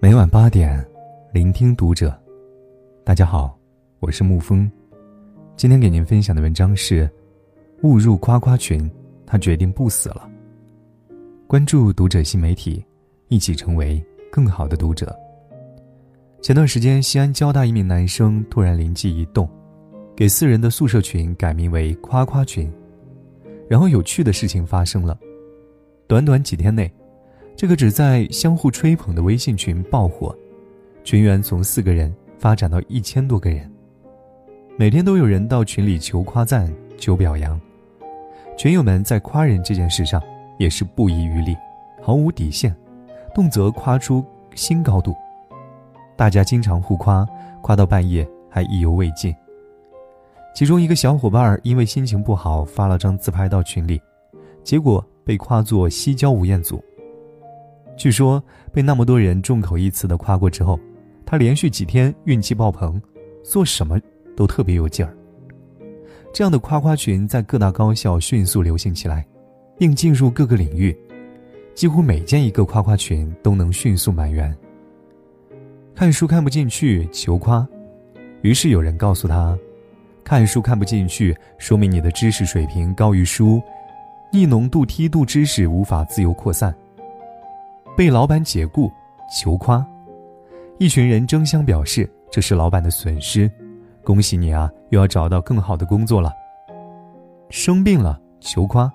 每晚八点，聆听读者。大家好，我是沐风。今天给您分享的文章是：误入夸夸群，他决定不死了。关注读者新媒体，一起成为更好的读者。前段时间，西安交大一名男生突然灵机一动，给四人的宿舍群改名为“夸夸群”。然后有趣的事情发生了，短短几天内。这个只在相互吹捧的微信群爆火，群员从四个人发展到一千多个人。每天都有人到群里求夸赞、求表扬，群友们在夸人这件事上也是不遗余力，毫无底线，动辄夸出新高度。大家经常互夸，夸到半夜还意犹未尽。其中一个小伙伴因为心情不好发了张自拍到群里，结果被夸作“西郊吴彦祖”。据说被那么多人众口一词的夸过之后，他连续几天运气爆棚，做什么都特别有劲儿。这样的夸夸群在各大高校迅速流行起来，并进入各个领域，几乎每建一个夸夸群都能迅速满员。看书看不进去求夸，于是有人告诉他，看书看不进去说明你的知识水平高于书，逆浓度梯度知识无法自由扩散。被老板解雇，求夸，一群人争相表示这是老板的损失，恭喜你啊，又要找到更好的工作了。生病了，求夸，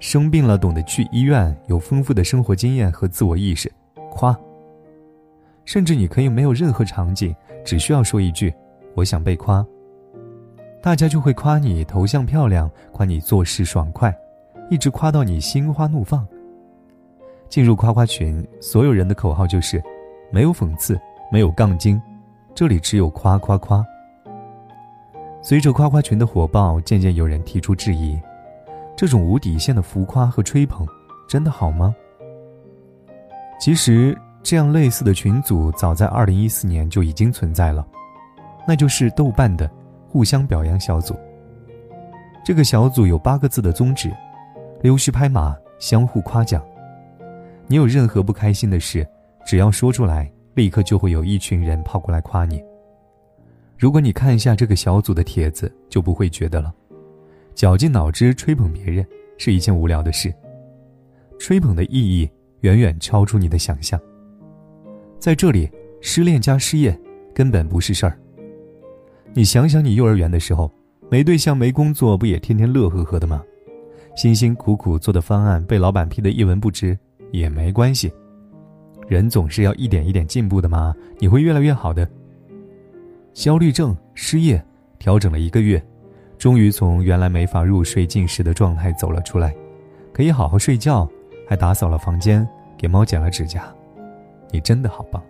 生病了懂得去医院，有丰富的生活经验和自我意识，夸。甚至你可以没有任何场景，只需要说一句“我想被夸”，大家就会夸你头像漂亮，夸你做事爽快，一直夸到你心花怒放。进入夸夸群，所有人的口号就是：没有讽刺，没有杠精，这里只有夸夸夸。随着夸夸群的火爆，渐渐有人提出质疑：这种无底线的浮夸和吹捧，真的好吗？其实，这样类似的群组早在2014年就已经存在了，那就是豆瓣的互相表扬小组。这个小组有八个字的宗旨：溜须拍马，相互夸奖。你有任何不开心的事，只要说出来，立刻就会有一群人跑过来夸你。如果你看一下这个小组的帖子，就不会觉得了。绞尽脑汁吹捧别人是一件无聊的事，吹捧的意义远远超出你的想象。在这里，失恋加失业根本不是事儿。你想想，你幼儿园的时候，没对象没工作，不也天天乐呵呵的吗？辛辛苦苦做的方案被老板批得一文不值。也没关系，人总是要一点一点进步的嘛，你会越来越好的。焦虑症、失业，调整了一个月，终于从原来没法入睡、进食的状态走了出来，可以好好睡觉，还打扫了房间，给猫剪了指甲。你真的好棒！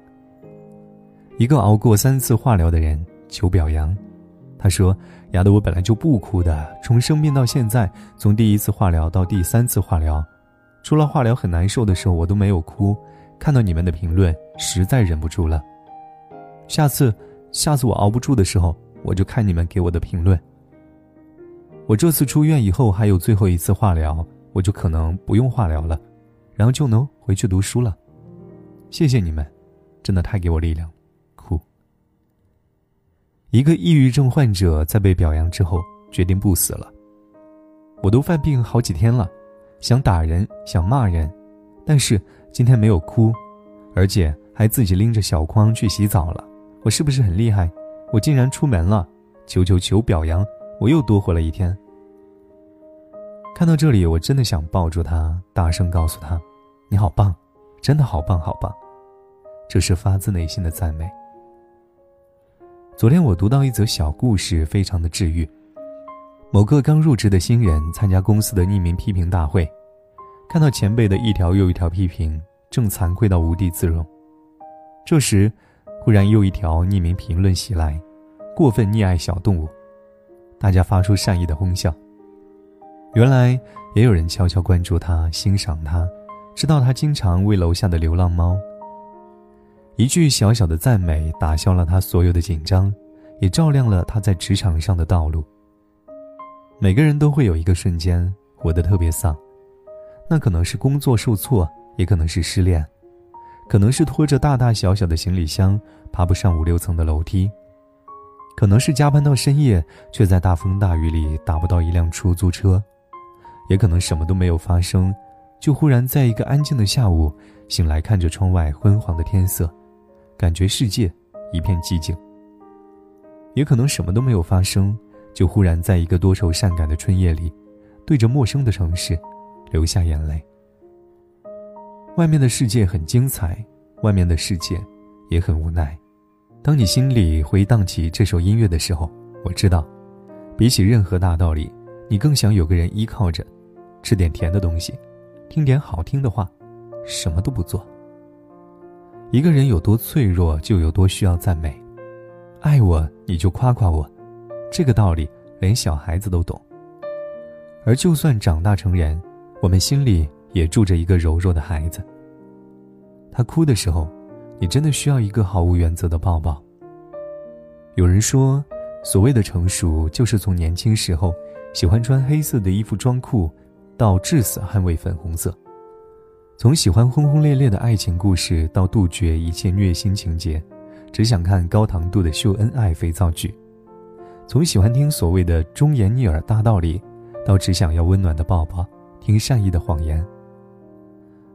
一个熬过三次化疗的人求表扬，他说：“压得我本来就不哭的，从生病到现在，从第一次化疗到第三次化疗。”除了化疗很难受的时候，我都没有哭。看到你们的评论，实在忍不住了。下次，下次我熬不住的时候，我就看你们给我的评论。我这次出院以后还有最后一次化疗，我就可能不用化疗了，然后就能回去读书了。谢谢你们，真的太给我力量。哭。一个抑郁症患者在被表扬之后，决定不死了。我都犯病好几天了。想打人，想骂人，但是今天没有哭，而且还自己拎着小筐去洗澡了。我是不是很厉害？我竟然出门了！求求求表扬！我又多活了一天。看到这里，我真的想抱住他，大声告诉他：“你好棒，真的好棒好棒！”这是发自内心的赞美。昨天我读到一则小故事，非常的治愈。某个刚入职的新人参加公司的匿名批评大会，看到前辈的一条又一条批评，正惭愧到无地自容。这时，忽然又一条匿名评论袭来：“过分溺爱小动物。”大家发出善意的哄笑。原来也有人悄悄关注他，欣赏他，知道他经常喂楼下的流浪猫。一句小小的赞美，打消了他所有的紧张，也照亮了他在职场上的道路。每个人都会有一个瞬间活得特别丧，那可能是工作受挫，也可能是失恋，可能是拖着大大小小的行李箱爬不上五六层的楼梯，可能是加班到深夜却在大风大雨里打不到一辆出租车，也可能什么都没有发生，就忽然在一个安静的下午醒来，看着窗外昏黄的天色，感觉世界一片寂静。也可能什么都没有发生，就忽然在一个多愁善感的春夜里，对着陌生的城市流下眼泪。外面的世界很精彩，外面的世界也很无奈。当你心里回荡起这首音乐的时候，我知道，比起任何大道理，你更想有个人依靠着，吃点甜的东西，听点好听的话，什么都不做。一个人有多脆弱，就有多需要赞美。爱我，你就夸夸我，这个道理连小孩子都懂。而就算长大成人，我们心里。也住着一个柔弱的孩子。他哭的时候，你真的需要一个毫无原则的抱抱。有人说，所谓的成熟，就是从年轻时候喜欢穿黑色的衣服装酷，到至死捍卫粉红色；从喜欢轰轰烈烈的爱情故事，到杜绝一切虐心情节，只想看高糖度的秀恩爱肥皂剧；从喜欢听所谓的忠言逆耳大道理，到只想要温暖的抱抱，听善意的谎言。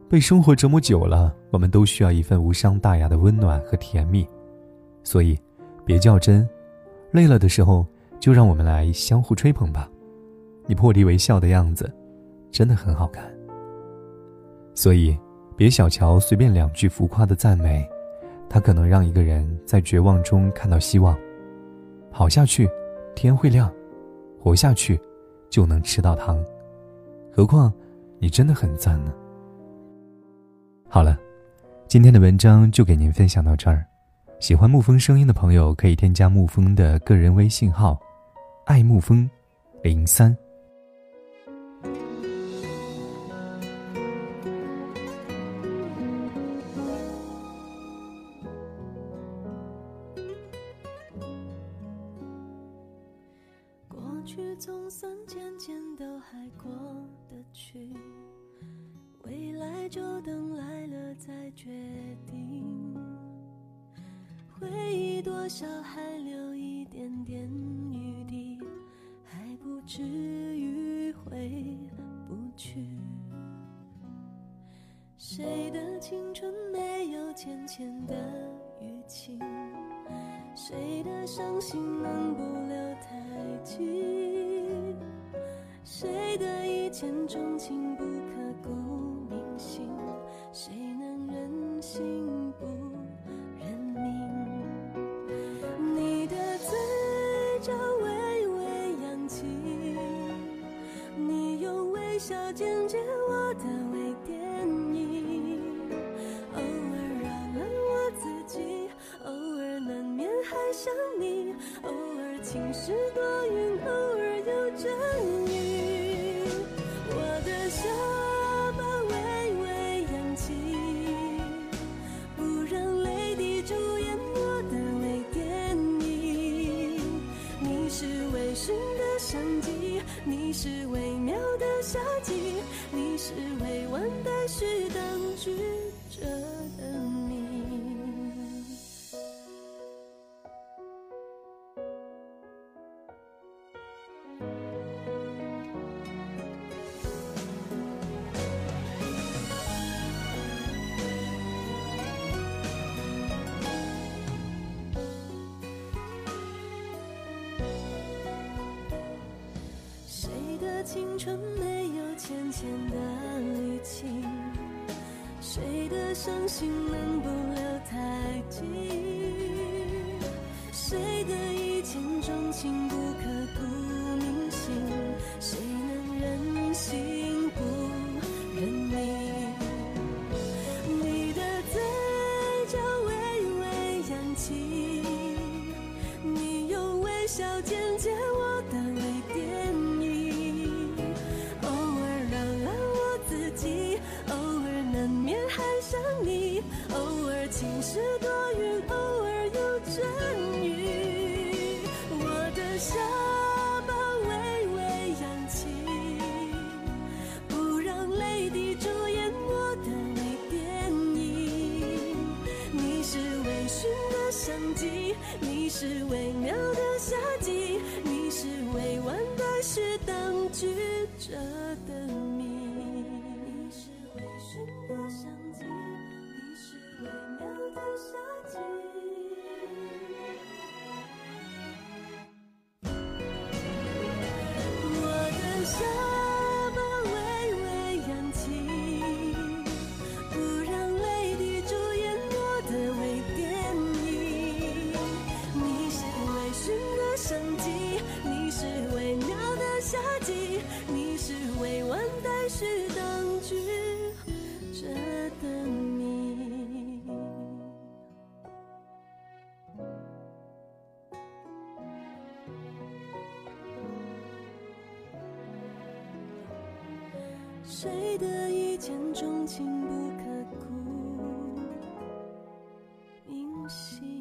被生活折磨久了，我们都需要一份无伤大雅的温暖和甜蜜，所以，别较真，累了的时候就让我们来相互吹捧吧。你破涕为笑的样子，真的很好看。所以，别小瞧随便两句浮夸的赞美，它可能让一个人在绝望中看到希望。好下去，天会亮；活下去，就能吃到糖。何况，你真的很赞呢。好了，今天的文章就给您分享到这儿。喜欢沐风声音的朋友，可以添加沐风的个人微信号“爱沐风零三”。就等来了再决定，回忆多少还留一点点余地，还不至于回不去。谁的青春没有浅浅的淤青？谁的伤心能不留太久？谁的一见钟情不？谁能忍心不认命？你的嘴角微微扬起，你用微笑剪接我的微电影。偶尔扰乱我自己，偶尔难免还想你，偶尔晴时多前的力气，谁的伤心能不留太迹？谁的一见钟情不刻骨铭心？谁能忍心是当局者的你。谁的一见钟情不刻骨铭心？